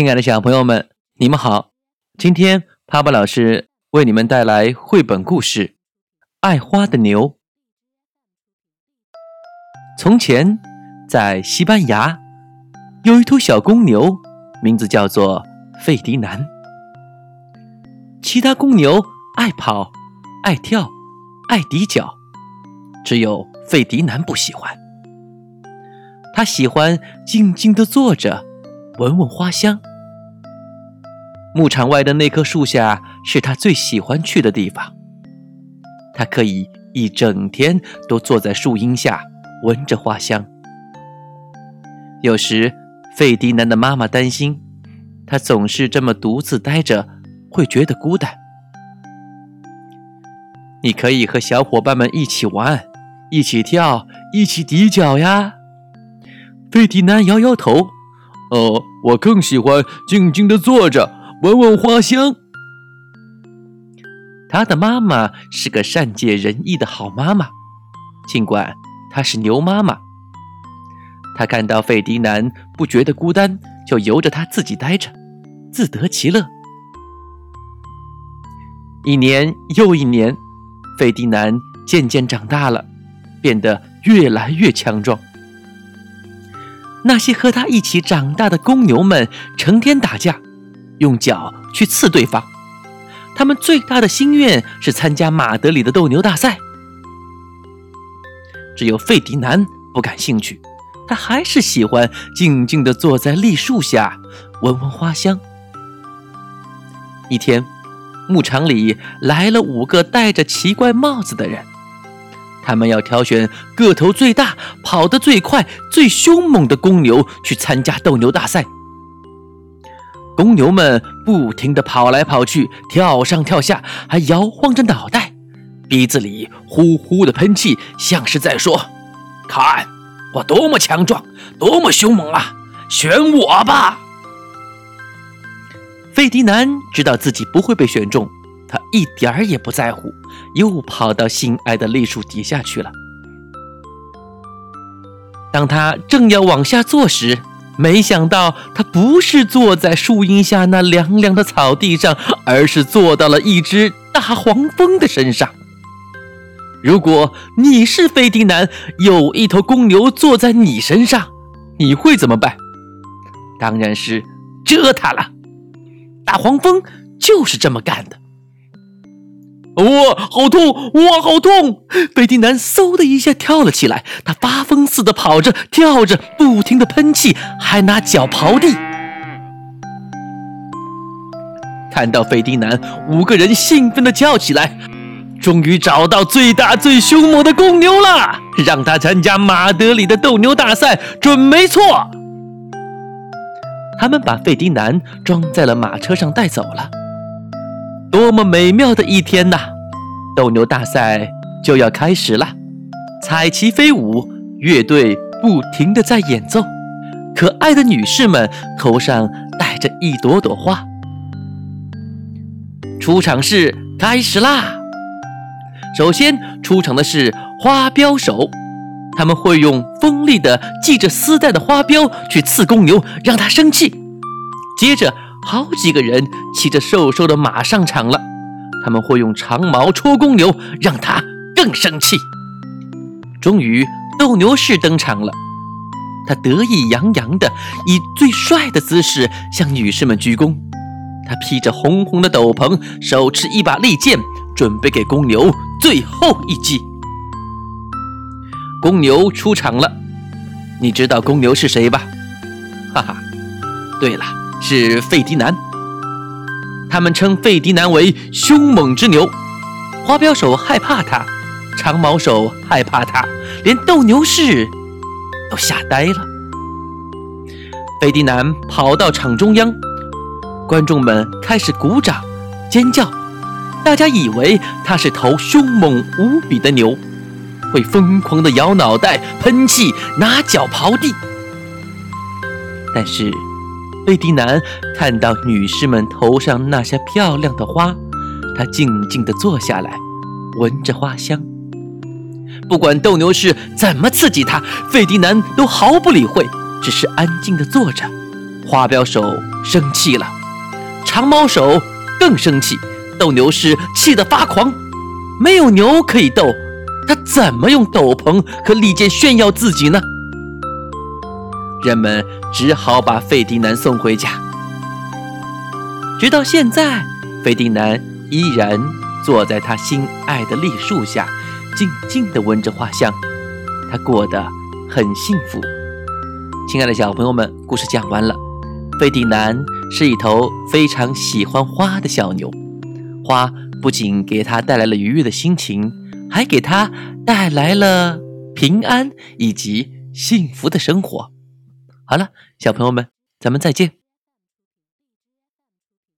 亲爱的小朋友们，你们好！今天帕帕老师为你们带来绘本故事《爱花的牛》。从前，在西班牙，有一头小公牛，名字叫做费迪南。其他公牛爱跑、爱跳、爱抵脚，只有费迪南不喜欢。他喜欢静静的坐着。闻闻花香。牧场外的那棵树下是他最喜欢去的地方。他可以一整天都坐在树荫下闻着花香。有时，费迪南的妈妈担心他总是这么独自待着，会觉得孤单。你可以和小伙伴们一起玩，一起跳，一起抵脚呀。费迪南摇摇头。哦，我更喜欢静静的坐着，闻闻花香。他的妈妈是个善解人意的好妈妈，尽管她是牛妈妈。她看到费迪南不觉得孤单，就由着他自己待着，自得其乐。一年又一年，费迪南渐渐长大了，变得越来越强壮。那些和他一起长大的公牛们成天打架，用脚去刺对方。他们最大的心愿是参加马德里的斗牛大赛。只有费迪南不感兴趣，他还是喜欢静静地坐在栗树下，闻闻花香。一天，牧场里来了五个戴着奇怪帽子的人。他们要挑选个头最大、跑得最快、最凶猛的公牛去参加斗牛大赛。公牛们不停地跑来跑去，跳上跳下，还摇晃着脑袋，鼻子里呼呼的喷气，像是在说：“看我多么强壮，多么凶猛啊！选我吧！”费迪南知道自己不会被选中。他一点儿也不在乎，又跑到心爱的栗树底下去了。当他正要往下坐时，没想到他不是坐在树荫下那凉凉的草地上，而是坐到了一只大黄蜂的身上。如果你是费迪南，有一头公牛坐在你身上，你会怎么办？当然是蛰它了。大黄蜂就是这么干的。哇，好痛！哇，好痛！费迪南嗖的一下跳了起来，他发疯似的跑着、跳着，不停的喷气，还拿脚刨地。看到费迪南，五个人兴奋的叫起来：“终于找到最大最凶猛的公牛了！让他参加马德里的斗牛大赛，准没错。”他们把费迪南装在了马车上带走了。多么美妙的一天呐！斗牛大赛就要开始了，彩旗飞舞，乐队不停的在演奏，可爱的女士们头上戴着一朵朵花。出场式开始啦！首先出场的是花镖手，他们会用锋利的系着丝带的花镖去刺公牛，让它生气。接着。好几个人骑着瘦瘦的马上场了，他们会用长矛戳公牛，让他更生气。终于，斗牛士登场了，他得意洋洋地以最帅的姿势向女士们鞠躬。他披着红红的斗篷，手持一把利剑，准备给公牛最后一击。公牛出场了，你知道公牛是谁吧？哈哈，对了。是费迪南，他们称费迪南为凶猛之牛。花镖手害怕他，长矛手害怕他，连斗牛士都吓呆了。费迪南跑到场中央，观众们开始鼓掌、尖叫，大家以为他是头凶猛无比的牛，会疯狂地摇脑袋、喷气、拿脚刨地。但是。费迪南看到女士们头上那些漂亮的花，他静静地坐下来，闻着花香。不管斗牛士怎么刺激他，费迪南都毫不理会，只是安静地坐着。花镖手生气了，长毛手更生气。斗牛士气得发狂，没有牛可以斗，他怎么用斗篷和利剑炫耀自己呢？人们只好把费迪南送回家。直到现在，费迪南依然坐在他心爱的栗树下，静静地闻着花香，他过得很幸福。亲爱的小朋友们，故事讲完了。费迪南是一头非常喜欢花的小牛。花不仅给他带来了愉悦的心情，还给他带来了平安以及幸福的生活。好了，小朋友们，咱们再见。